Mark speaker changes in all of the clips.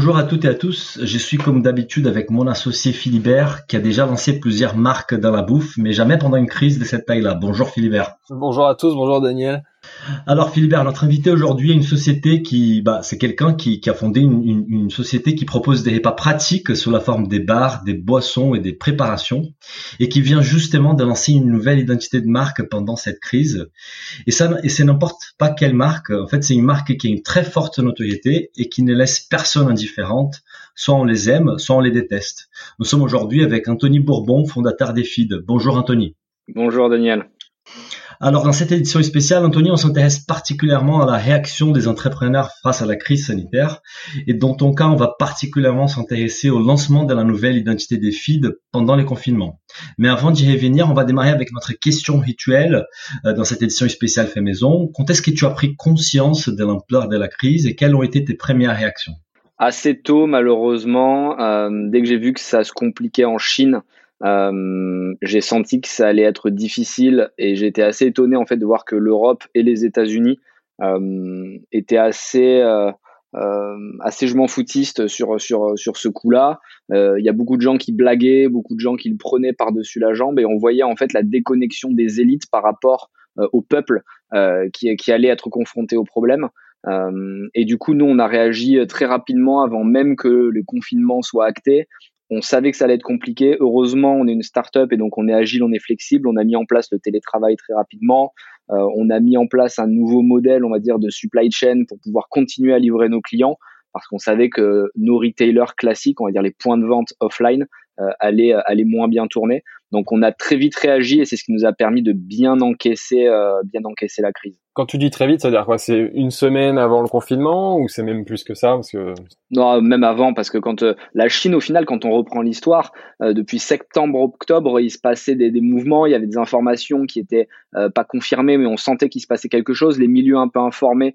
Speaker 1: Bonjour à toutes et à tous, je suis comme d'habitude avec mon associé Philibert qui a déjà lancé plusieurs marques dans la bouffe, mais jamais pendant une crise de cette taille-là. Bonjour Philibert.
Speaker 2: Bonjour à tous, bonjour Daniel.
Speaker 1: Alors Philibert, notre invité aujourd'hui est une société qui, bah, c'est quelqu'un qui, a fondé une, société qui propose des repas pratiques sous la forme des bars, des boissons et des préparations, et qui vient justement de lancer une nouvelle identité de marque pendant cette crise. Et ça, et c'est n'importe pas quelle marque. En fait, c'est une marque qui a une très forte notoriété et qui ne laisse personne indifférente. Soit on les aime, soit on les déteste. Nous sommes aujourd'hui avec Anthony Bourbon, fondateur des FID. Bonjour Anthony.
Speaker 3: Bonjour Daniel.
Speaker 1: Alors dans cette édition spéciale, Anthony, on s'intéresse particulièrement à la réaction des entrepreneurs face à la crise sanitaire. Et dans ton cas, on va particulièrement s'intéresser au lancement de la nouvelle identité des feeds pendant les confinements. Mais avant d'y revenir, on va démarrer avec notre question rituelle euh, dans cette édition spéciale fait maison. Quand est-ce que tu as pris conscience de l'ampleur de la crise et quelles ont été tes premières réactions?
Speaker 3: Assez tôt, malheureusement, euh, dès que j'ai vu que ça se compliquait en Chine, euh, j'ai senti que ça allait être difficile et été assez étonné en fait de voir que l'Europe et les États-Unis euh, étaient assez euh, euh assez je m'en foutiste sur sur sur ce coup-là. Euh, il y a beaucoup de gens qui blaguaient, beaucoup de gens qui le prenaient par-dessus la jambe et on voyait en fait la déconnexion des élites par rapport au peuple qui qui allait être confronté au problème. et du coup, nous, on a réagi très rapidement avant même que le confinement soit acté. On savait que ça allait être compliqué. Heureusement, on est une start-up et donc on est agile, on est flexible. On a mis en place le télétravail très rapidement. Euh, on a mis en place un nouveau modèle, on va dire, de supply chain pour pouvoir continuer à livrer nos clients parce qu'on savait que nos retailers classiques, on va dire les points de vente offline, euh, allaient, allaient moins bien tourner. Donc on a très vite réagi et c'est ce qui nous a permis de bien encaisser, euh, bien encaisser la crise.
Speaker 2: Quand tu dis très vite, ça veut dire quoi? C'est une semaine avant le confinement ou c'est même plus que ça? Parce que...
Speaker 3: Non, même avant parce que quand euh, la Chine, au final, quand on reprend l'histoire, euh, depuis septembre-octobre, il se passait des, des, mouvements, il y avait des informations qui étaient pas confirmées, mais on sentait qu'il se passait quelque chose. Les milieux un peu informés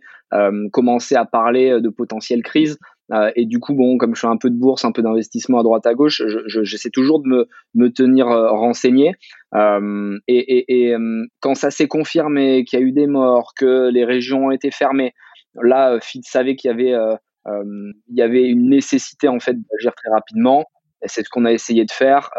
Speaker 3: commençaient à parler de potentielles crises. Euh, et du coup, bon, comme je fais un peu de bourse, un peu d'investissement à droite à gauche, j'essaie toujours de me, me tenir euh, renseigné. Euh, et, et, et quand ça s'est confirmé qu'il y a eu des morts, que les régions ont été fermées, là, FID savait qu'il y avait il y avait une nécessité en fait d'agir très rapidement. Et c'est ce qu'on a essayé de faire.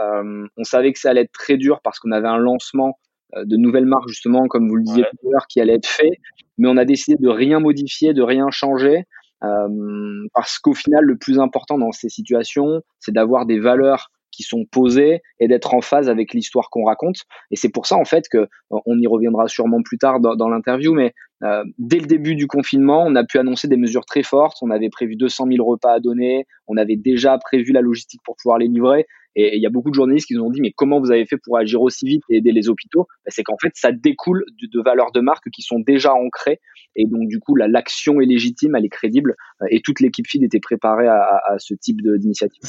Speaker 3: on savait que ça allait être très dur parce qu'on avait un lancement de nouvelles marques justement, comme vous le disiez tout à l'heure, qui allait être fait. Mais on a décidé de rien modifier, de rien changer. Euh, parce qu'au final, le plus important dans ces situations, c'est d'avoir des valeurs qui sont posées et d'être en phase avec l'histoire qu'on raconte. Et c'est pour ça, en fait, que on y reviendra sûrement plus tard dans, dans l'interview, mais euh, dès le début du confinement, on a pu annoncer des mesures très fortes. On avait prévu 200 000 repas à donner. On avait déjà prévu la logistique pour pouvoir les livrer. Et il y a beaucoup de journalistes qui nous ont dit, mais comment vous avez fait pour agir aussi vite et aider les hôpitaux? Ben, C'est qu'en fait, ça découle de, valeurs de marque qui sont déjà ancrées. Et donc, du coup, l'action est légitime, elle est crédible. Euh, et toute l'équipe FID était préparée à, ce type d'initiative.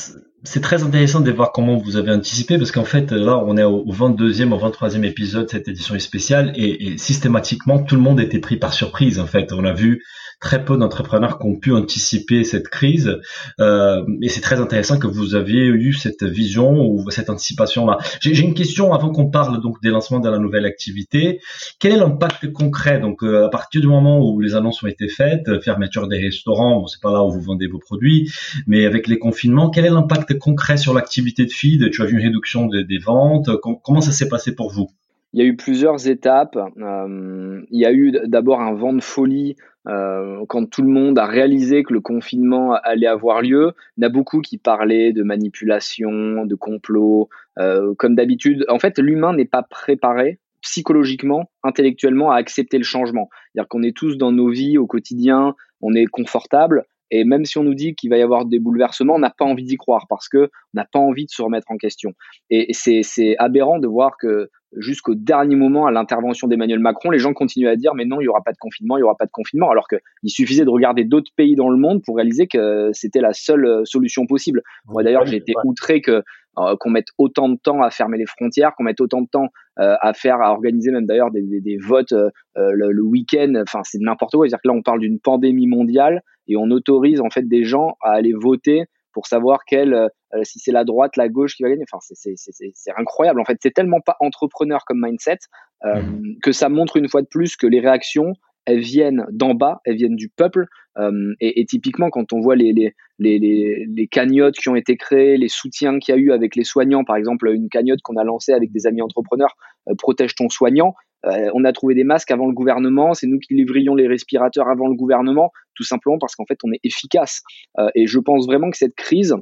Speaker 1: C'est très intéressant de voir comment vous avez anticipé, parce qu'en fait, là, on est au 22e, au 23e épisode de cette édition spéciale, et, et systématiquement, tout le monde était pris par surprise. En fait, on a vu très peu d'entrepreneurs qui ont pu anticiper cette crise. Euh, et c'est très intéressant que vous aviez eu cette vision ou cette anticipation-là. J'ai une question avant qu'on parle donc des lancements de la nouvelle activité. Quel est l'impact concret Donc, euh, à partir du moment où les annonces ont été faites, fermeture des restaurants, c'est pas là où vous vendez vos produits, mais avec les confinements, quel est l'impact concret sur l'activité de feed? Tu as vu une réduction des ventes Comment ça s'est passé pour vous?
Speaker 3: Il y a eu plusieurs étapes. Euh, il y a eu d'abord un vent de folie euh, quand tout le monde a réalisé que le confinement allait avoir lieu. Il y en a beaucoup qui parlaient de manipulation, de complot. Euh, comme d'habitude, en fait, l'humain n'est pas préparé psychologiquement, intellectuellement à accepter le changement. C'est-à-dire qu'on est tous dans nos vies au quotidien, on est confortable, Et même si on nous dit qu'il va y avoir des bouleversements, on n'a pas envie d'y croire parce que on n'a pas envie de se remettre en question. Et c'est aberrant de voir que jusqu'au dernier moment à l'intervention d'Emmanuel Macron, les gens continuent à dire mais non, il y aura pas de confinement, il y aura pas de confinement, alors qu'il suffisait de regarder d'autres pays dans le monde pour réaliser que c'était la seule euh, solution possible. Moi d'ailleurs, j'ai été outré que euh, qu'on mette autant de temps à fermer les frontières, qu'on mette autant de temps euh, à faire, à organiser même d'ailleurs des, des, des, votes le, le week-end. Enfin, c'est n'importe quoi. C'est-à-dire que là, on parle d'une pandémie mondiale et on autorise en fait des gens à aller voter pour savoir quelle, euh, si c'est la droite, la gauche qui va gagner. Enfin, c'est incroyable. En fait, c'est tellement pas entrepreneur comme mindset euh, mmh. que ça montre une fois de plus que les réactions, elles viennent d'en bas, elles viennent du peuple. Euh, et, et, typiquement, quand on voit les, les, les, les, cagnottes qui ont été créées, les soutiens qu'il y a eu avec les soignants, par exemple, une cagnotte qu'on a lancée avec des amis entrepreneurs, protège ton soignant. Euh, on a trouvé des masques avant le gouvernement, c'est nous qui livrions les respirateurs avant le gouvernement, tout simplement parce qu'en fait on est efficace. Euh, et je pense vraiment que cette crise,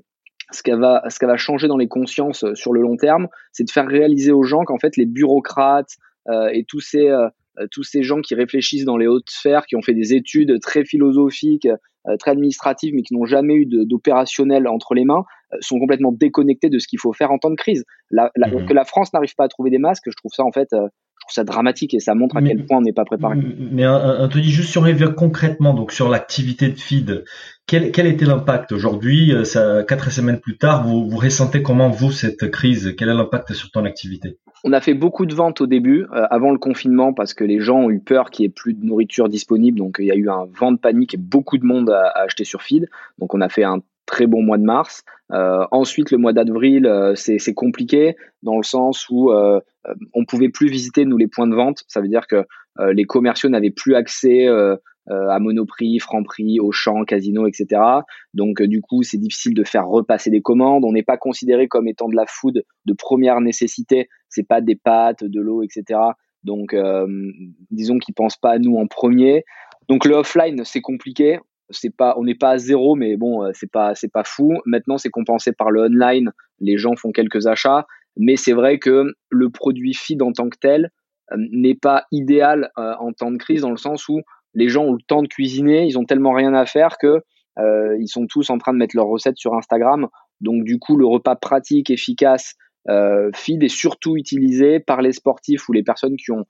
Speaker 3: ce qu'elle va, ce qu'elle va changer dans les consciences euh, sur le long terme, c'est de faire réaliser aux gens qu'en fait les bureaucrates et tous ces tous ces gens qui réfléchissent dans les hautes sphères, qui ont fait des études très philosophiques, très administratives, mais qui n'ont jamais eu d'opérationnel entre les mains, sont complètement déconnectés de ce qu'il faut faire en temps de crise. Mmh. Que la France n'arrive pas à trouver des masques, je trouve ça en fait trouve ça dramatique et ça montre à quel point on n'est pas préparé.
Speaker 1: Mais Anthony, juste sur les concrètement, donc sur l'activité de feed, quel, quel était l'impact aujourd'hui euh, Quatre semaines plus tard, vous, vous ressentez comment vous cette crise? Quel est l'impact sur ton activité?
Speaker 3: On a fait beaucoup de ventes au début, euh, avant le confinement, parce que les gens ont eu peur qu'il n'y ait plus de nourriture disponible. Donc il y a eu un vent de panique et beaucoup de monde a, a acheté sur feed. Donc on a fait un très bon mois de mars. Euh, ensuite, le mois d'avril, euh, c'est compliqué dans le sens où euh, on pouvait plus visiter nous les points de vente. Ça veut dire que les commerciaux n'avaient plus accès à Monoprix, Franprix, Auchan, Casino, etc. Donc du coup, c'est difficile de faire repasser des commandes. On n'est pas considéré comme étant de la food de première nécessité. C'est pas des pâtes, de l'eau, etc. Donc disons qu'ils pensent pas à nous en premier. Donc le offline, c'est compliqué c'est pas, on n'est pas à zéro, mais bon, euh, c'est pas, c'est pas fou. Maintenant, c'est compensé par le online. Les gens font quelques achats, mais c'est vrai que le produit feed en tant que tel euh, n'est pas idéal euh, en temps de crise dans le sens où les gens ont le temps de cuisiner, ils ont tellement rien à faire que ils sont tous en train de mettre leurs recettes sur Instagram. Donc du coup, le repas pratique, efficace, feed est surtout utilisé par les sportifs ou les personnes qui ont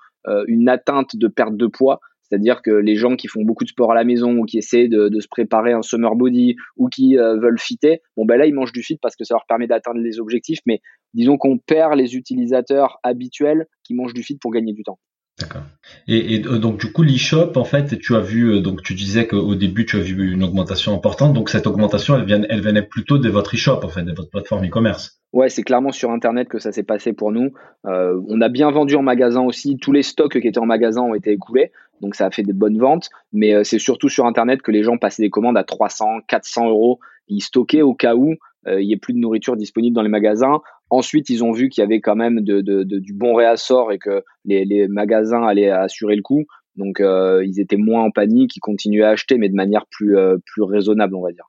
Speaker 3: une atteinte de perte de poids c'est-à-dire que les gens qui font beaucoup de sport à la maison ou qui essaient de, se préparer un summer body ou qui euh, veulent fitter, bon ben là ils mangent du fit parce que ça leur permet d'atteindre les objectifs. Mais disons qu'on perd les utilisateurs habituels qui mangent du fit pour gagner du temps.
Speaker 1: D'accord. Et, et, euh, donc du coup l'e-shop en fait tu as vu euh, donc tu disais qu'au début tu as vu une augmentation importante donc cette augmentation elle vient elle venait plutôt de votre e-shop en fait de votre plateforme e-commerce.
Speaker 3: Ouais c'est clairement sur internet que ça s'est passé pour nous. Euh, on a bien vendu en magasin aussi tous les stocks qui étaient en magasin ont été écoulés donc ça a fait des bonnes ventes mais c'est surtout sur internet que les gens passaient des commandes à 300 400 euros ils stockaient au cas où il y ait plus de nourriture disponible dans les magasins Ensuite, ils ont vu qu'il y avait quand même du bon réassort et que les, magasins allaient assurer le coup. Donc, euh, ils étaient moins en panique, ils continuaient à acheter, mais de manière plus, euh, raisonnable, on va dire.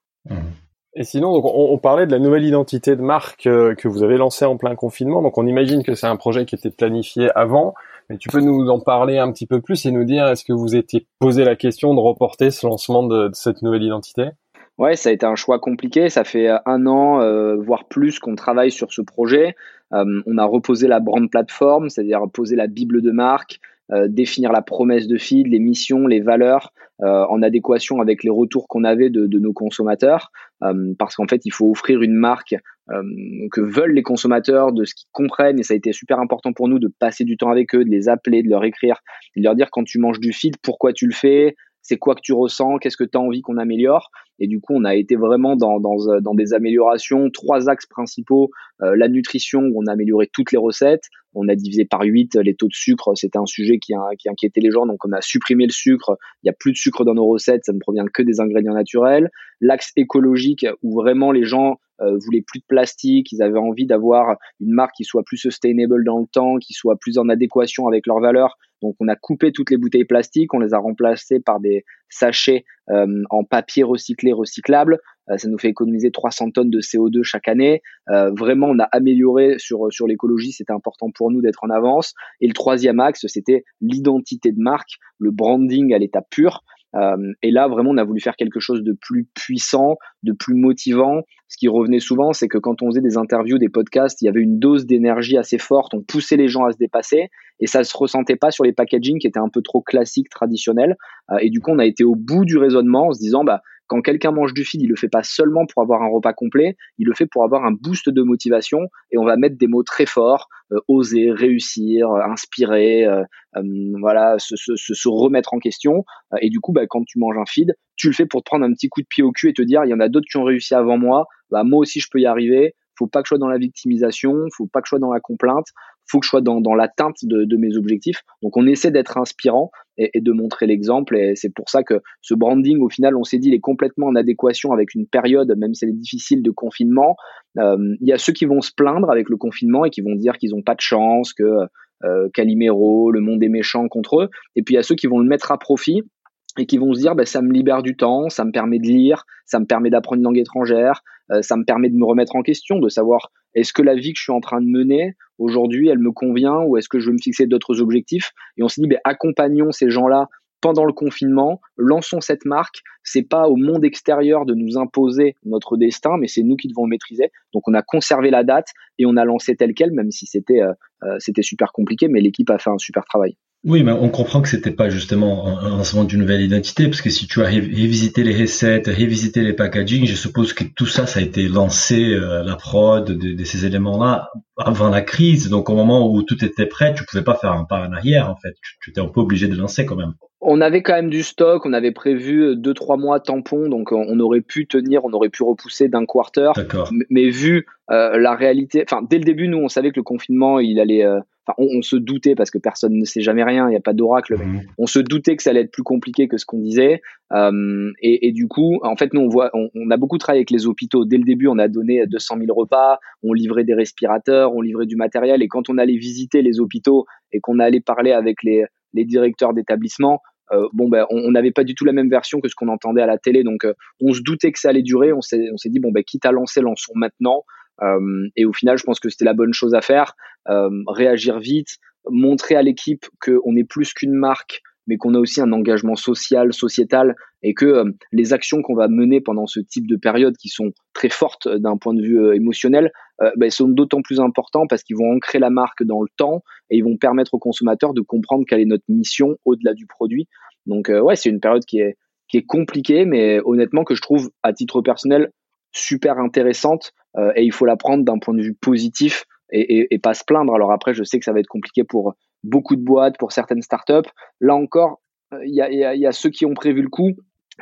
Speaker 2: Et sinon, on, parlait de la nouvelle identité de marque euh, que vous avez lancée en plein confinement. Donc, on imagine que c'est un projet qui était planifié avant. Mais tu peux nous en parler un petit peu plus et nous dire, est-ce que vous étiez posé la question de reporter ce lancement de, cette nouvelle identité?
Speaker 3: Ouais, ça a été un choix compliqué. Ça fait euh, un an, euh, voire plus, qu'on travaille sur ce projet. Euh, on a reposé la brand plateforme, c'est-à-dire poser la bible de marque, définir la promesse de feed, les missions, les valeurs, en adéquation avec les retours qu'on avait de, de, nos consommateurs. parce qu'en fait, il faut offrir une marque que veulent les consommateurs, de ce qu'ils comprennent. Et ça a été super important pour nous de passer du temps avec eux, de les appeler, de leur écrire, de leur dire quand tu manges du feed, pourquoi tu le fais, c'est quoi que tu ressens, qu'est-ce que tu as envie qu'on améliore. Et du coup, on a été vraiment dans, dans, euh, dans des améliorations, trois axes principaux. Euh, la nutrition, où on a amélioré toutes les recettes. On a divisé par 8 les taux de sucre. C'était un sujet qui, qui inquiétait les gens. Donc, on a supprimé le sucre. Il n'y a plus de sucre dans nos recettes. Ça ne provient que des ingrédients naturels. L'axe écologique, où vraiment les gens euh, voulaient plus de plastique, ils avaient envie d'avoir une marque qui soit plus sustainable dans le temps, qui soit plus en adéquation avec leurs valeurs. Donc on a coupé toutes les bouteilles plastiques, on les a remplacées par des sachets euh, en papier recyclé, recyclable. Euh, ça nous fait économiser 300 tonnes de CO2 chaque année. Euh, vraiment, on a amélioré sur, sur l'écologie, c'était important pour nous d'être en avance. Et le troisième axe, c'était l'identité de marque, le branding à l'état pur. Euh, et là, vraiment, on a voulu faire quelque chose de plus puissant, de plus motivant. Ce qui revenait souvent, c'est que quand on faisait des interviews, des podcasts, il y avait une dose d'énergie assez forte, on poussait les gens à se dépasser, et ça se ressentait pas sur les packaging qui étaient un peu trop classiques, traditionnels. Euh, et du coup, on a été au bout du raisonnement en se disant, bah, quand quelqu'un mange du feed, il le fait pas seulement pour avoir un repas complet, il le fait pour avoir un boost de motivation et on va mettre des mots très forts, euh, oser, réussir, euh, inspirer, euh, voilà, se, remettre en question. et du coup, bah, quand tu manges un feed, tu le fais pour te prendre un petit coup de pied au cul et te dire, il y en a d'autres qui ont réussi avant moi, bah, moi aussi je peux y arriver. Faut pas que je sois dans la victimisation, faut pas que je sois dans la complainte, faut que je sois dans, dans l'atteinte de, mes objectifs. Donc on essaie d'être inspirant et, de montrer l'exemple. Et c'est pour ça que ce branding, au final, on s'est dit, il est complètement en adéquation avec une période, même si elle est difficile, de confinement. Euh, il y a ceux qui vont se plaindre avec le confinement et qui vont dire qu'ils n'ont pas de chance, que euh, Calimero, le monde est méchant contre eux. Et puis il y a ceux qui vont le mettre à profit et qui vont se dire bah, ça me libère du temps, ça me permet de lire, ça me permet d'apprendre une langue étrangère, euh, ça me permet de me remettre en question, de savoir est-ce que la vie que je suis en train de mener aujourd'hui, elle me convient ou est-ce que je veux me fixer d'autres objectifs? Et on s'est dit bah, accompagnons ces gens-là pendant le confinement, lançons cette marque. C'est pas au monde extérieur de nous imposer notre destin, mais c'est nous qui devons le maîtriser. Donc on a conservé la date et on a lancé tel quel, même si euh, euh, c'était super compliqué, mais l'équipe a fait un super travail.
Speaker 1: Oui, mais on comprend que c'était pas justement un lancement d'une nouvelle identité, parce que si tu as révisité les recettes, révisité les packaging, je suppose que tout ça, ça a été lancé, euh, la prod de, ces éléments-là, avant la crise. Donc au moment où tout était prêt, tu pouvais pas faire un pas en arrière, en fait. Tu, étais un peu obligé de lancer quand même.
Speaker 3: On avait quand même du stock, on avait prévu deux trois mois tampon, donc on aurait pu tenir, on aurait pu repousser d'un quarter. Mais vu euh, la réalité, enfin dès le début, nous on savait que le confinement, il allait, euh, enfin on, se doutait parce que personne ne sait jamais rien, il n'y a pas d'oracle. Mhm. On se doutait que ça allait être plus compliqué que ce qu'on disait. Euh, et, du coup, en fait, nous on voit, on, a beaucoup travaillé avec les hôpitaux. Dès le début, on a donné 200 000 repas, on livrait des respirateurs, on livrait du matériel. Et quand on allait visiter les hôpitaux et qu'on allait parler avec les les directeurs d'établissement, euh, bon ben on n'avait pas du tout la même version que ce qu'on entendait à la télé, donc euh, on se doutait que ça allait durer. On s'est on s'est dit bon ben quitte à lancer, lançons maintenant. Euh, et au final, je pense que c'était la bonne chose à faire. réagir vite, montrer à l'équipe qu'on est plus qu'une marque, mais qu'on a aussi un engagement social, sociétal, et que euh, les actions qu'on va mener pendant ce type de période, qui sont très fortes euh, d'un point de vue euh, émotionnel, ben, sont d'autant plus importants parce qu'ils vont ancrer la marque dans le temps et ils vont permettre aux consommateurs de comprendre quelle est notre mission au-delà du produit. Donc ouais, c'est une période qui est qui est compliquée, mais honnêtement que je trouve à titre personnel super intéressante et il faut la prendre d'un point de vue positif et, pas se plaindre. Alors après, je sais que ça va être compliqué pour beaucoup de boîtes, pour certaines startups. Là encore, euh, il y a, ceux qui ont prévu le coup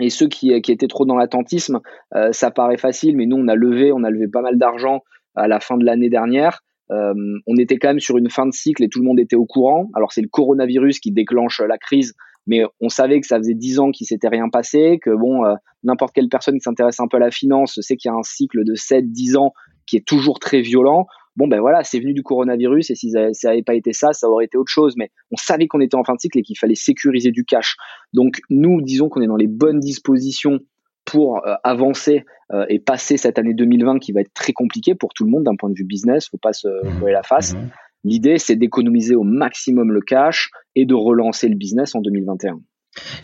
Speaker 3: et ceux qui, étaient trop dans l'attentisme. Euh, ça paraît facile, mais nous, on a levé, on a levé pas mal d'argent à la fin de l'année dernière. Euh, on était quand même sur une fin de cycle et tout le monde était au courant. Alors c'est le coronavirus qui déclenche la crise, mais on savait que ça faisait dix ans qu'il s'était rien passé, que bon, euh, n'importe quelle personne qui s'intéresse un peu à la finance sait qu'il y a un cycle de 7-10 ans qui est toujours très violent bon ben voilà, c'est venu du coronavirus et si ça n'avait pas été ça, ça aurait été autre chose. Mais on savait qu'on était en fin de cycle et qu'il fallait sécuriser du cash. Donc nous, disons qu'on est dans les bonnes dispositions pour euh, avancer euh, et passer cette année 2020 qui va être très compliquée pour tout le monde d'un point de vue business. Faut pas se mmh. voiler la face. Mmh. L'idée, c'est d'économiser au maximum le cash et de relancer le business en 2021.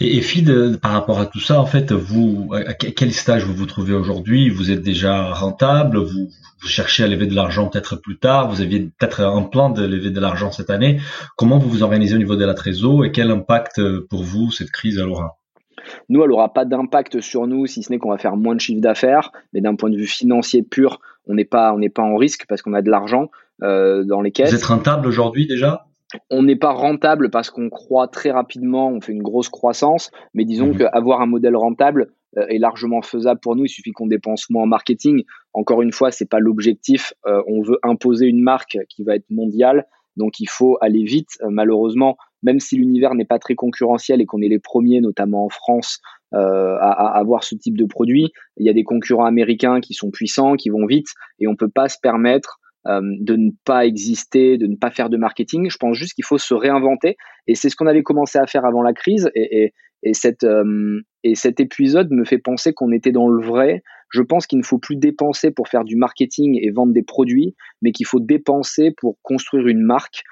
Speaker 1: Et, Fid, par rapport à tout ça, en fait, vous, à quel stage vous vous trouvez aujourd'hui? Vous êtes déjà rentable? Vous, vous cherchez à lever de l'argent peut-être plus tard? Vous aviez peut-être un plan de lever de l'argent cette année. Comment vous vous organisez au niveau de la trésor et quel impact pour vous cette crise aura?
Speaker 3: Nous, elle n'aura pas d'impact sur nous, si ce n'est qu'on va faire moins de chiffre d'affaires, mais d'un point de vue financier pur, on n'est pas, on pas en risque parce qu'on a de l'argent. euh, dans les caisses.
Speaker 1: Vous êtes rentable aujourd'hui déjà?
Speaker 3: On n'est pas rentable parce qu'on croit très rapidement, on fait une grosse croissance, mais disons mhm. qu'avoir un modèle rentable euh, est largement faisable pour nous. Il suffit qu'on dépense moins en marketing. Encore une fois, c'est pas l'objectif. Euh, on veut imposer une marque qui va être mondiale, donc il faut aller vite. Euh, malheureusement, même si l'univers n'est pas très concurrentiel et qu'on est les premiers, notamment en France, à, à, avoir ce type de produit, il y a des concurrents américains qui sont puissants, qui vont vite, et on peut pas se permettre euh, de ne pas exister, de ne pas faire de marketing. Je pense juste qu'il faut se réinventer. Et c'est ce qu'on avait commencé à faire avant la crise. Et, et, et, cette, euh, et cet épisode me fait penser qu'on était dans le vrai. Je pense qu'il ne faut plus dépenser pour faire du marketing et vendre des produits, mais qu'il faut dépenser pour construire une marque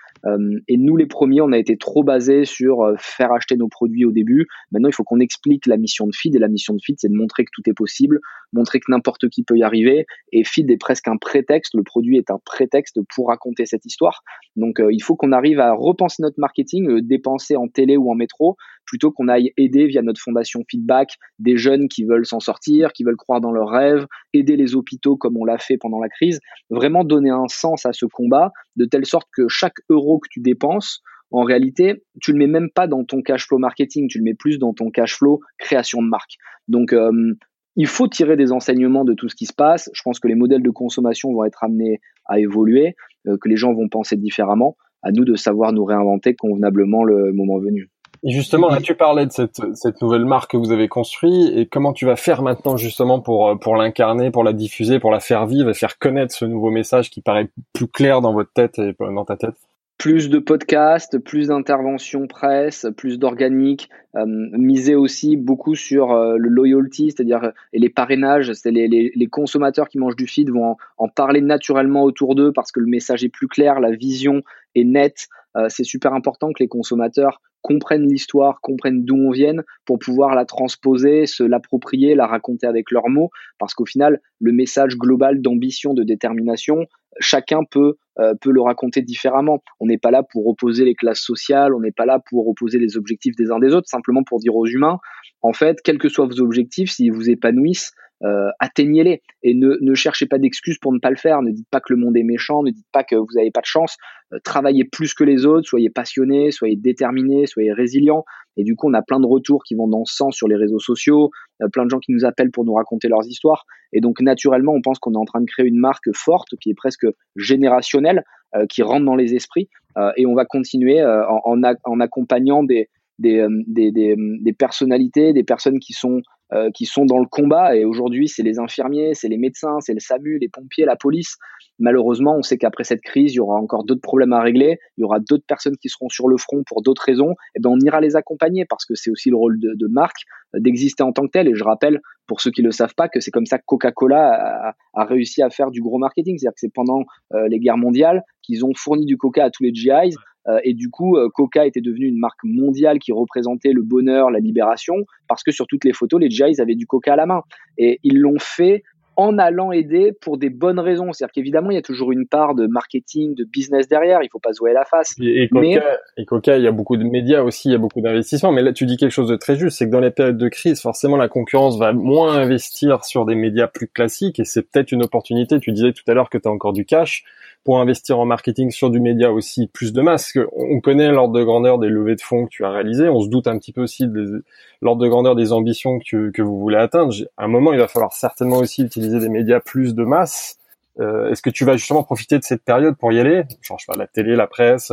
Speaker 3: et nous, les premiers, on a été trop basés sur euh, faire acheter nos produits au début. Maintenant, il faut qu'on explique la mission de Feed. Et la mission de Feed, c'est de montrer que tout est possible, montrer que n'importe qui peut y arriver. Et Feed est presque un prétexte. Le produit est un prétexte pour raconter cette histoire. Donc, il faut qu'on arrive à repenser notre marketing, dépenser en télé ou en métro, plutôt qu'on aille aider via notre fondation Feedback des jeunes qui veulent s'en sortir, qui veulent croire dans leurs rêves, aider les hôpitaux comme on l'a fait pendant la crise, vraiment donner un sens à ce combat de telle sorte que chaque euro que tu dépenses, en réalité, tu le mets même pas dans ton cash flow marketing, tu le mets plus dans ton cash flow création de marque. Donc euh, il faut tirer des enseignements de tout ce qui se passe. Je pense que les modèles de consommation vont être amenés à évoluer, euh, que les gens vont penser différemment. À nous de savoir nous réinventer convenablement le moment venu.
Speaker 2: Et justement, là, tu parlais de cette, cette nouvelle marque que vous avez construite et comment tu vas faire maintenant justement pour, euh, pour l'incarner, pour la diffuser, pour la faire vivre et faire connaître ce nouveau message qui paraît plus clair dans votre tête et dans ta tête?
Speaker 3: Plus de podcasts, plus d'interventions presse, plus d'organique, euh, miser aussi beaucoup sur euh, le loyalty, c'est-à-dire et les parrainages, c'est les, les, les, consommateurs qui mangent du feed vont en, en parler naturellement autour d'eux parce que le message est plus clair, la vision est nette. Euh, c'est super important que les consommateurs comprennent l'histoire, comprennent d'où on vient pour pouvoir la transposer, se l'approprier, la raconter avec leurs mots, parce qu'au final, le message global d'ambition, de détermination, chacun peut euh, peut le raconter différemment. On n'est pas là pour opposer les classes sociales, on n'est pas là pour opposer les objectifs des uns des autres, simplement pour dire aux humains, en fait, quels que soient vos objectifs, s'ils vous épanouissent, euh, atteignez-les et ne, ne cherchez pas d'excuses pour ne pas le faire. Ne dites pas que le monde est méchant, ne dites pas que vous n'avez pas de chance. Euh, travaillez plus que les autres, soyez passionnés, soyez déterminés, soyez résilients. Et du coup, on a plein de retours qui vont dans ce sens sur les réseaux sociaux, euh, plein de gens qui nous appellent pour nous raconter leurs histoires. Et donc, naturellement, on pense qu'on est en train de créer une marque forte qui est presque générationnelle, qui rentre dans les esprits. et on va continuer en, en, en, accompagnant des, des, des, des personnalités, des personnes qui sont euh, qui sont dans le combat. Et aujourd'hui, c'est les infirmiers, c'est les médecins, c'est le SAMU, les pompiers, la police. Malheureusement, on sait qu'après cette crise, il y aura encore d'autres problèmes à régler. Il y aura d'autres personnes qui seront sur le front pour d'autres raisons. Et eh ben, on ira les accompagner parce que c'est aussi le rôle de, de marque euh, d'exister en tant que tel. Et je rappelle, pour ceux qui le savent pas, que c'est comme ça que Coca-Cola a, a, réussi à faire du gros marketing. C'est-à-dire que c'est pendant euh, les guerres mondiales qu'ils ont fourni du Coca à tous les GIs et du coup, euh, Coca était devenu une marque mondiale qui représentait le bonheur, la libération, parce que sur toutes les photos, les GIs avaient du Coca à la main. Et ils l'ont fait en allant aider pour des bonnes raisons. C'est-à-dire qu'évidemment, il y a toujours une part de marketing, de business derrière. Il faut pas se voir la face.
Speaker 2: Et, Coca, et Coca, il y a beaucoup de médias aussi, il y a beaucoup d'investissements. Mais là, tu dis quelque chose de très juste, c'est que dans les périodes de crise, forcément, la concurrence va moins investir sur des médias plus classiques. Et c'est peut-être une opportunité. Tu disais tout à l'heure que tu as encore du cash pour investir en marketing sur du média aussi plus de masse. On connaît l'ordre de grandeur des levées de fonds que tu as réalisées. On se doute un petit peu aussi de l'ordre de grandeur des ambitions que, que vous voulez atteindre. À un moment, il va falloir certainement aussi utiliser des médias plus de masse. Euh, Est-ce que tu vas justement profiter de cette période pour y aller? Genre, je sais pas, la télé, la presse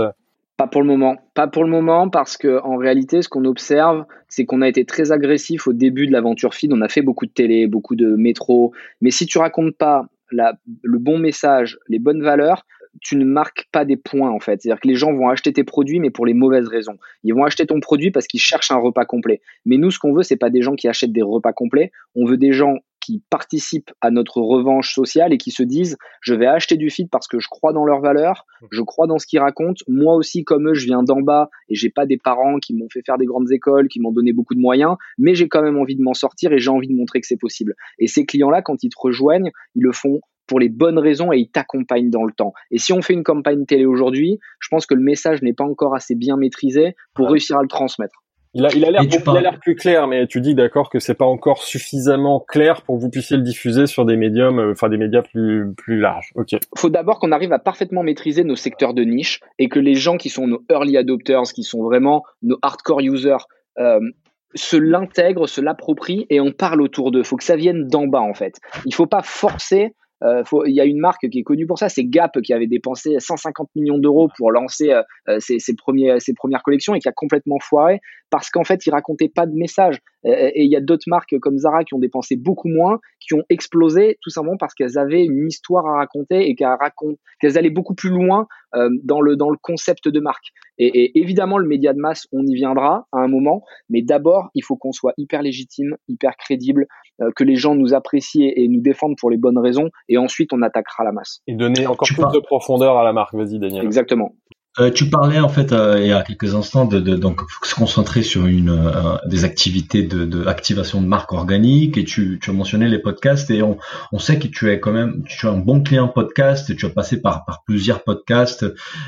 Speaker 3: pas pour le moment. Pas pour le moment parce que en réalité, ce qu'on observe, c'est qu'on a été très agressif au début de l'aventure feed. On a fait beaucoup de télé, beaucoup de métro. Mais si tu racontes pas le bon message, les bonnes valeurs, tu ne marques pas des points en fait. C'est-à-dire que les gens vont acheter tes produits mais pour les mauvaises raisons. Ils vont acheter ton produit parce qu'ils cherchent un repas complet. Mais nous, ce qu'on veut, c'est pas des gens qui achètent des repas complets. On veut des gens qui participent à notre revanche sociale et qui se disent je vais acheter du feed parce que je crois dans leurs valeurs, je crois dans ce qu'ils racontent. Moi aussi, comme eux, je viens d'en bas et j'ai pas des parents qui m'ont fait faire des grandes écoles, qui m'ont donné beaucoup de moyens, mais j'ai quand même envie de m'en sortir et j'ai envie de montrer que c'est possible. Et ces clients-là, quand ils te rejoignent, ils le font pour les bonnes raisons et ils t'accompagnent dans le temps. Et si on fait une campagne télé aujourd'hui, je pense que le message n'est pas encore assez bien maîtrisé pour réussir à le transmettre.
Speaker 2: Il a, il a l'air, il a l'air plus clair, mais tu dis d'accord que c'est pas encore suffisamment clair pour que vous puissiez le diffuser sur des médiums, euh, enfin des médias plus plus larges. Ok.
Speaker 3: Faut d'abord qu'on arrive à parfaitement maîtriser nos secteurs de niche et que les gens qui sont nos early adopters, qui sont vraiment nos hardcore users, euh, se l'intègrent, se l'approprient et on parle autour d'eux. Faut que ça vienne d'en bas en fait. Il faut pas forcer euh, il y a une marque qui est connue pour ça, c'est Gap qui avait dépensé 150 millions d'euros pour lancer euh, ses, ses, premiers, ses premières collections et qui a complètement foiré parce qu'en fait, il racontait pas de message. Et il y a d'autres marques comme Zara qui ont dépensé beaucoup moins, qui ont explosé tout simplement parce qu'elles avaient une histoire à raconter et qu'elles allaient beaucoup plus loin dans le dans le concept de marque. Et, et, évidemment, le média de masse, on y viendra à un moment, mais d'abord, il faut qu'on soit hyper légitime, hyper crédible, que les gens nous apprécient et nous défendent pour les bonnes raisons, et ensuite on attaquera la masse.
Speaker 2: Et donner encore plus de profondeur à la marque. Vas-y, Daniel.
Speaker 3: Exactement.
Speaker 1: Euh, tu parlais en fait euh, il y a quelques instants de, de donc se concentrer sur une euh, des activités de, de, activation de marque organique et tu, tu as mentionné les podcasts et on, on sait que tu es quand même tu es un bon client podcast et tu as passé par par plusieurs podcasts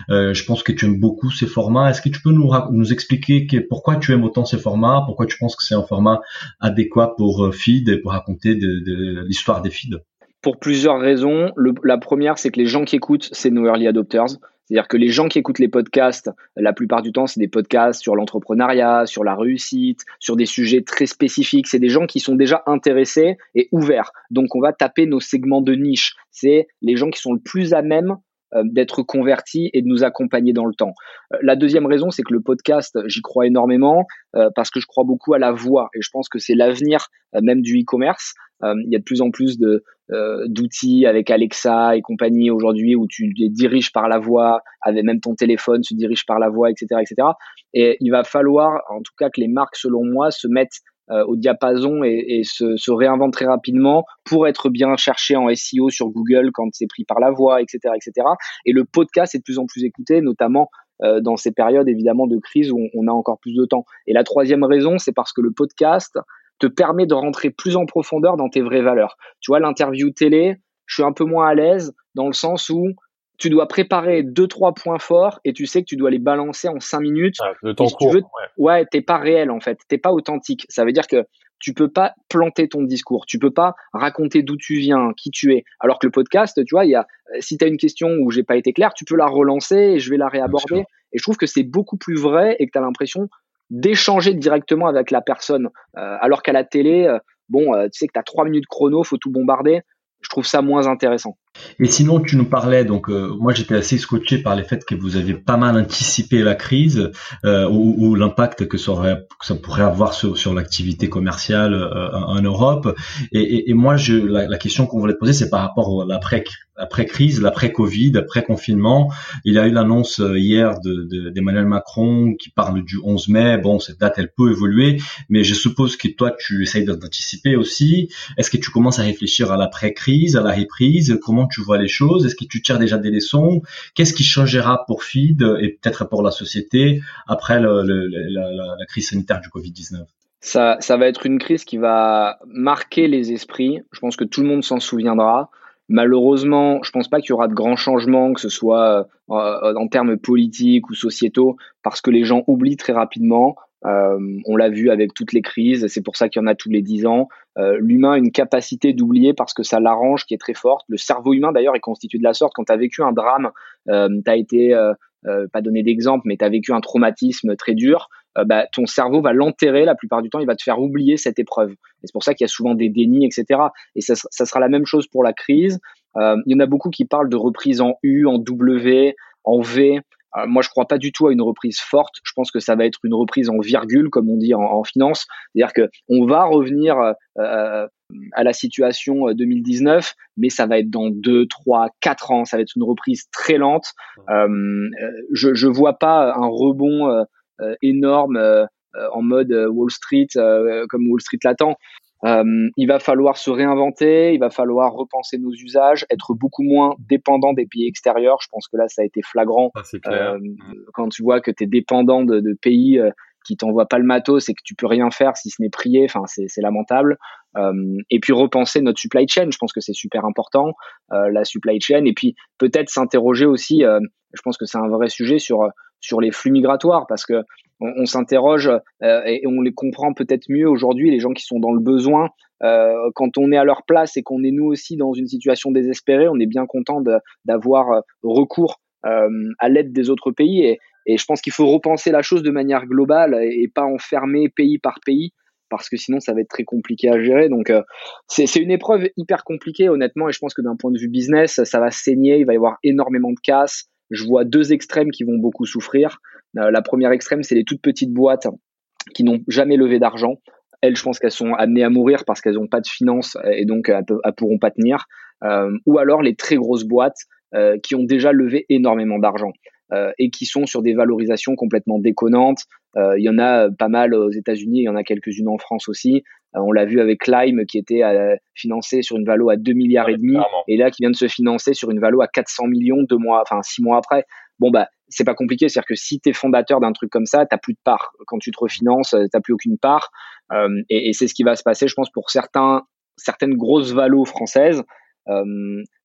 Speaker 1: je pense que tu aimes beaucoup ces formats est-ce que tu peux nous nous expliquer que, pourquoi tu aimes autant ces formats? Pourquoi tu penses que c'est un format adéquat pour feed et pour raconter de, de l'histoire des feeds?
Speaker 3: Pour plusieurs raisons. la première, c'est que les gens qui écoutent, c'est nos early adopters. C'est-à-dire que les gens qui écoutent les podcasts, la plupart du temps, c'est des podcasts sur l'entrepreneuriat, sur la réussite, sur des sujets très spécifiques. C'est des gens qui sont déjà intéressés et ouverts. Donc, on va taper nos segments de niche. C'est les gens qui sont le plus à même d'être convertis et de nous accompagner dans le temps. Euh, la deuxième raison, c'est que le podcast, j'y crois énormément euh, parce que je crois beaucoup à la voix et je pense que c'est l'avenir même du e-commerce. il y a de plus en plus de d'outils avec Alexa et compagnie aujourd'hui où tu les diriges par la voix, avec même ton téléphone se dirige par la voix, etc., etc. Et il va falloir, en tout cas, que les marques, selon moi, se mettent euh, au diapason et, et se, se, très rapidement pour être bien cherché en SEO sur Google quand c'est pris par la voix, etc., etc. Et le podcast est de plus en plus écouté, notamment euh, dans ces périodes évidemment de crise où on, a encore plus de temps. Et la troisième raison, c'est parce que le podcast te permet de rentrer plus en profondeur dans tes vraies valeurs. Tu vois, l'interview télé, je suis un peu moins à l'aise dans le sens où tu dois préparer deux trois points forts et tu sais que tu dois les balancer en cinq minutes.
Speaker 2: Ah, le temps court.
Speaker 3: Tu ouais, t'es pas réel en fait, t'es pas authentique. Ça veut dire que tu peux pas planter ton discours, tu peux pas raconter d'où tu viens, qui tu es. Alors que le podcast, tu vois, il y a, si tu as une question où j'ai pas été clair, tu peux la relancer et je vais la réaborder. Et je trouve que c'est beaucoup plus vrai et que tu as l'impression d'échanger directement avec la personne. Euh, alors qu'à la télé, euh, bon, euh, tu sais que tu as trois minutes chrono, faut tout bombarder. Je trouve ça moins intéressant.
Speaker 1: Et sinon, tu nous parlais, donc euh, moi j'étais assez scotché par les fait que vous avez pas mal anticipé la crise euh, ou, ou l'impact que que ça pourrait avoir sur, sur l'activité commerciale euh, en Europe. Et, et, et moi, je, la, la question qu'on voulait te poser, c'est par rapport à l'après après crise, l'après Covid, après confinement. Il y a eu l'annonce euh, hier d'Emmanuel de, Macron qui parle du 11 mai. Bon, cette date elle peut évoluer, mais je suppose que toi tu essayes d'anticiper aussi. Est-ce que tu commences à réfléchir à l'après crise, à la reprise? Comment tu vois les choses Est-ce que tu tires déjà des leçons Qu'est-ce qui changera pour Feed et peut-être pour la société après la, crise sanitaire du Covid-19
Speaker 3: ça, ça va être une crise qui va marquer les esprits. Je pense que tout le monde s'en souviendra. Malheureusement, je pense pas qu'il y aura de grands changements, que ce soit euh, en termes politiques ou sociétaux, parce que les gens oublient très rapidement. Euh, on l'a vu avec toutes les crises, c'est pour ça qu'il y en a tous les dix ans. Euh, l'humain a une capacité d'oublier parce que ça l'arrange qui est très forte. Le cerveau humain d'ailleurs est constitué de la sorte. Quand tu as vécu un drame, euh, tu as été, euh, euh, pas donné d'exemple, mais tu as vécu un traumatisme très dur, bah, ton cerveau va l'enterrer la plupart du temps, il va te faire oublier cette épreuve. c'est pour ça qu'il y a souvent des dénis, etc. Et ça, ça sera la même chose pour la crise. il y en a beaucoup qui parlent de reprise en U, en W, en V. Euh, moi, je crois pas du tout à une reprise forte. Je pense que ça va être une reprise en virgule, comme on dit en, finance. C'est-à-dire que on va revenir euh, euh, à la situation 2019, mais ça va être dans 2, 3, 4 ans. Ça va être une reprise très lente. je je vois pas un rebond énorme en mode Wall Street comme Wall Street l'attend. Euh, il va falloir se réinventer, il va falloir repenser nos usages, être beaucoup moins dépendant des pays extérieurs. Je pense que là, ça a été flagrant.
Speaker 2: Euh,
Speaker 3: quand tu vois que tu es dépendant de, de pays euh, qui t'envoient pas le matos et que tu peux rien faire si ce n'est prier, enfin, c'est lamentable. Euh, et puis repenser notre supply chain, je pense que c'est super important, la supply chain. Et puis peut-être s'interroger aussi, je pense que c'est un vrai sujet sur sur les flux migratoires parce que on, s'interroge euh, et on les comprend peut-être mieux aujourd'hui les gens qui sont dans le besoin euh, quand on est à leur place et qu'on est nous aussi dans une situation désespérée on est bien content d'avoir euh, recours à l'aide des autres pays et, je pense qu'il faut repenser la chose de manière globale et, pas enfermer pays par pays parce que sinon ça va être très compliqué à gérer. Donc c'est une épreuve hyper compliquée honnêtement et je pense que d'un point de vue business ça va saigner, il va y avoir énormément de casse, je vois deux extrêmes qui vont beaucoup souffrir. Euh, la première extrême, c'est les toutes petites boîtes qui n'ont jamais levé d'argent. Elles, je pense qu'elles sont amenées à mourir parce qu'elles n'ont pas de finances et donc elles, ne pourront pas tenir. Euh, ou alors les très grosses boîtes euh, qui ont déjà levé énormément d'argent. et qui sont sur des valorisations complètement déconnantes. il y en a pas mal aux États-Unis, il y en a quelques-unes en France aussi. On l'a vu avec Lime qui était financé sur une valo à 2 milliards et demi et là qui vient de se financer sur une valo à 400 millions deux mois, enfin six mois après. Bon bah c'est pas compliqué, c'est-à-dire que si tu es fondateur d'un truc comme ça, t'as plus de part. Quand tu te refinances, t'as plus aucune part. et, et c'est ce qui va se passer, je pense, pour certains, certaines grosses valos françaises.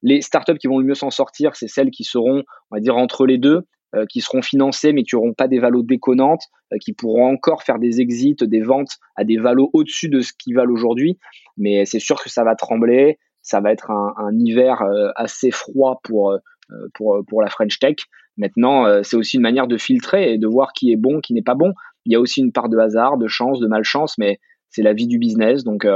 Speaker 3: les startups qui vont le mieux s'en sortir, c'est celles qui seront, on va dire, entre les deux, euh, qui seront financés mais qui n'auront pas des valos déconnantes, euh, qui pourront encore faire des exits, des ventes à des valos au-dessus de ce qu'ils valent aujourd'hui. Mais c'est sûr que ça va trembler, ça va être un, hiver euh, assez froid pour, pour, pour la French Tech. Maintenant, c'est aussi une manière de filtrer et de voir qui est bon, qui n'est pas bon. Il y a aussi une part de hasard, de chance, de malchance, mais c'est la vie du business. Donc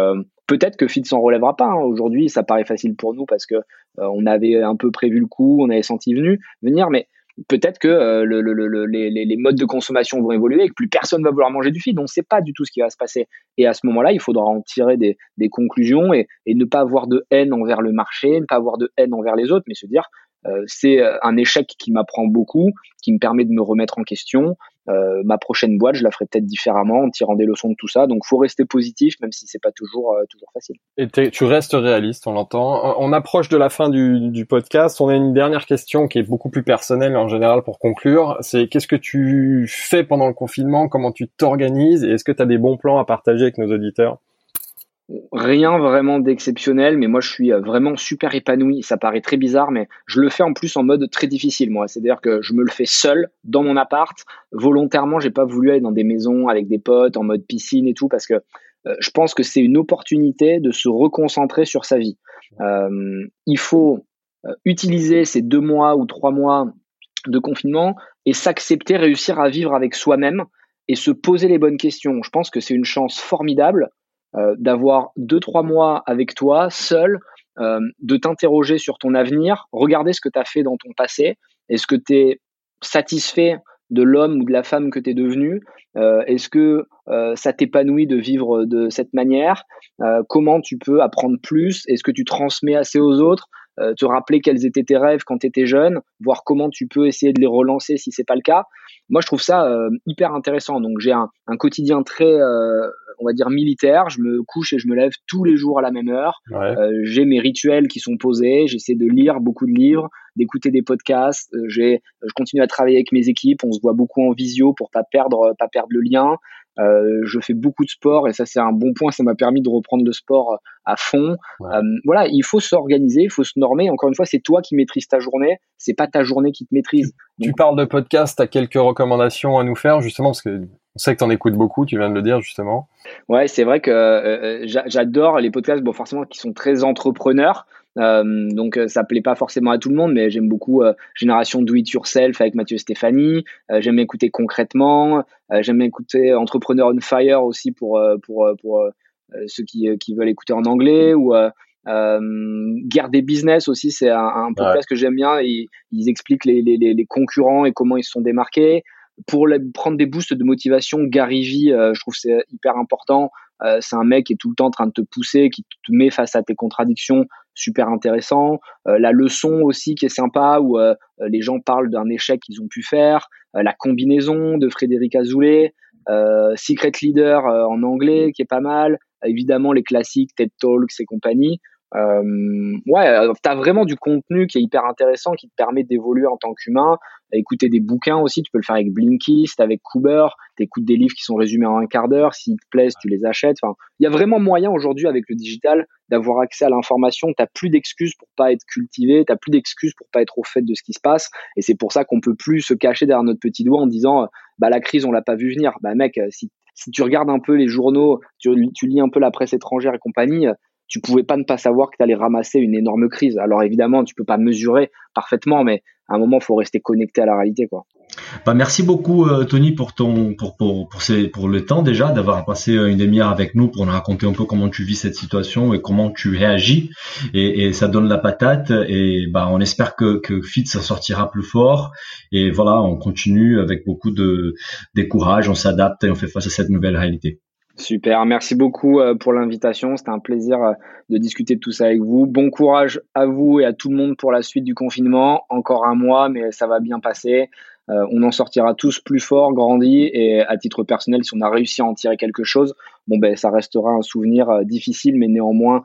Speaker 3: peut-être que Fit s'en relèvera pas. Hein. Aujourd'hui, ça paraît facile pour nous parce que on avait un peu prévu le coup, on avait senti venu venir, mais peut-être que euh, le, le, les, modes de consommation vont évoluer et que plus personne va vouloir manger du feed. On sait pas du tout ce qui va se passer. Et à ce moment-là, il faudra en tirer des, conclusions et, et, ne pas avoir de haine envers le marché, ne pas avoir de haine envers les autres, mais se dire euh, c'est euh, un échec qui m'apprend beaucoup, qui me permet de me remettre en question. Euh, ma prochaine boîte, je la ferai peut-être différemment en tirant des leçons de tout ça. Donc, faut rester positif, même si c'est pas toujours toujours facile.
Speaker 2: Et tu restes réaliste, on l'entend. On approche de la fin du, du, podcast. On a une dernière question qui est beaucoup plus personnelle en général pour conclure. C'est qu'est-ce que tu fais pendant le confinement? Comment tu t'organises? Et est-ce que tu as des bons plans à partager avec nos auditeurs?
Speaker 3: Rien vraiment d'exceptionnel, mais moi je suis euh, vraiment super épanoui. Ça paraît très bizarre, mais je le fais en plus en mode très difficile, moi. C'est-à-dire que je me le fais seul dans mon appart. Volontairement, j'ai pas voulu aller dans des maisons avec des potes en mode piscine et tout parce que euh, je pense que c'est une opportunité de se reconcentrer sur sa vie. Euh, il faut utiliser ces deux mois ou trois mois de confinement et s'accepter, réussir à vivre avec soi-même et se poser les bonnes questions. Je pense que c'est une chance formidable d'avoir deux, trois mois avec toi, seul, euh, de t'interroger sur ton avenir, regarder ce que tu as fait dans ton passé, est-ce que tu es satisfait de l'homme ou de la femme que tu es devenu? Euh, Est-ce que ça t'épanouit de vivre de cette manière? Comment tu peux apprendre plus? Est-ce que tu transmets assez aux autres? Te rappeler quels étaient tes rêves quand tu étais jeune, voir comment tu peux essayer de les relancer si c'est pas le cas. Moi, je trouve ça hyper intéressant. Donc, j'ai un, un, quotidien très on va dire militaire. Je me couche et je me lève tous les jours à la même heure. Euh, j'ai mes rituels qui sont posés. J'essaie de lire beaucoup de livres, d'écouter des podcasts. Euh, j'ai, je continue à travailler avec mes équipes. On se voit beaucoup en visio pour pas perdre, pas perdre le lien. Euh, je fais beaucoup de sport et ça c'est un bon point. Ça m'a permis de reprendre le sport à fond. Euh, voilà, il faut s'organiser, il faut se normer. Encore une fois, c'est toi qui maîtrises ta journée. C'est pas ta journée qui te maîtrise.
Speaker 2: Tu, parles de podcast. T'as quelques recommandations à nous faire justement parce que on sait que tu en écoutes beaucoup, tu viens de le dire justement.
Speaker 3: Ouais, c'est vrai que euh, j'adore les podcasts, bon forcément qui sont très entrepreneurs. Euh, donc ça plaît pas forcément à tout le monde, mais j'aime beaucoup Génération Do It Yourself avec Mathieu Stéphanie. j'aime écouter concrètement. j'aime écouter Entrepreneur on Fire aussi pour pour pour euh, ceux qui, euh, qui veulent écouter en anglais ou euh, Guerre des business aussi, c'est un, un, podcast que j'aime bien. Ils, ils expliquent les, les, les, concurrents et comment ils se sont démarqués. Pour prendre des boosts de motivation, Gary Vee, je trouve c'est hyper important. c'est un mec qui est tout le temps en train de te pousser, qui te met face à tes contradictions, super intéressant. la leçon aussi qui est sympa, où les gens parlent d'un échec qu'ils ont pu faire. la combinaison de Frédéric Azoulay. Secret Leader en anglais qui est pas mal évidemment les classiques TED Talks et compagnie. Euh, ouais, euh, tu as vraiment du contenu qui est hyper intéressant, qui te permet d'évoluer en tant qu'humain. Écouter des bouquins aussi, tu peux le faire avec Blinkist, avec Cooper, tu écoutes des livres qui sont résumés en un quart d'heure, s'ils te plaisent, tu les achètes. Enfin, il y a vraiment moyen aujourd'hui avec le digital d'avoir accès à l'information, tu plus d'excuses pour pas être cultivé, tu plus d'excuses pour pas être au fait de ce qui se passe et c'est pour ça qu'on peut plus se cacher derrière notre petit doigt en disant bah la crise on l'a pas vu venir. Bah mec, si si tu regardes un peu les journaux, tu, tu lis un peu la presse étrangère et compagnie, tu pouvais pas ne pas savoir que tu allais ramasser une énorme crise. Alors évidemment, tu peux pas mesurer parfaitement, mais à un moment, faut rester connecté à la réalité, quoi.
Speaker 1: Bah, merci beaucoup euh, Tony pour ton pour pour pour, ces, pour le temps déjà d'avoir passé euh, une demi-heure avec nous pour nous raconter un peu comment tu vis cette situation et comment tu réagis et, et ça donne la patate et bah on espère que que Fit ça sortira plus fort et voilà on continue avec beaucoup de courage on s'adapte et on fait face à cette nouvelle réalité.
Speaker 3: Super, merci beaucoup euh, pour l'invitation. C'était un plaisir euh, de discuter de tout ça avec vous. Bon courage à vous et à tout le monde pour la suite du confinement. Encore un mois, mais ça va bien passer. Euh, on en sortira tous plus forts, grandis. Et à titre personnel, si on a réussi à en tirer quelque chose, bon ben ça restera un souvenir difficile, mais néanmoins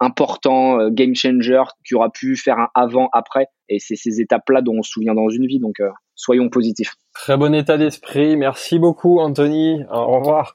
Speaker 3: important, game changer, qui aura pu faire un avant-après. Et c'est ces étapes-là dont on se souvient dans une vie. Donc soyons positifs.
Speaker 2: Très bon état d'esprit. Merci beaucoup, Anthony. Au revoir.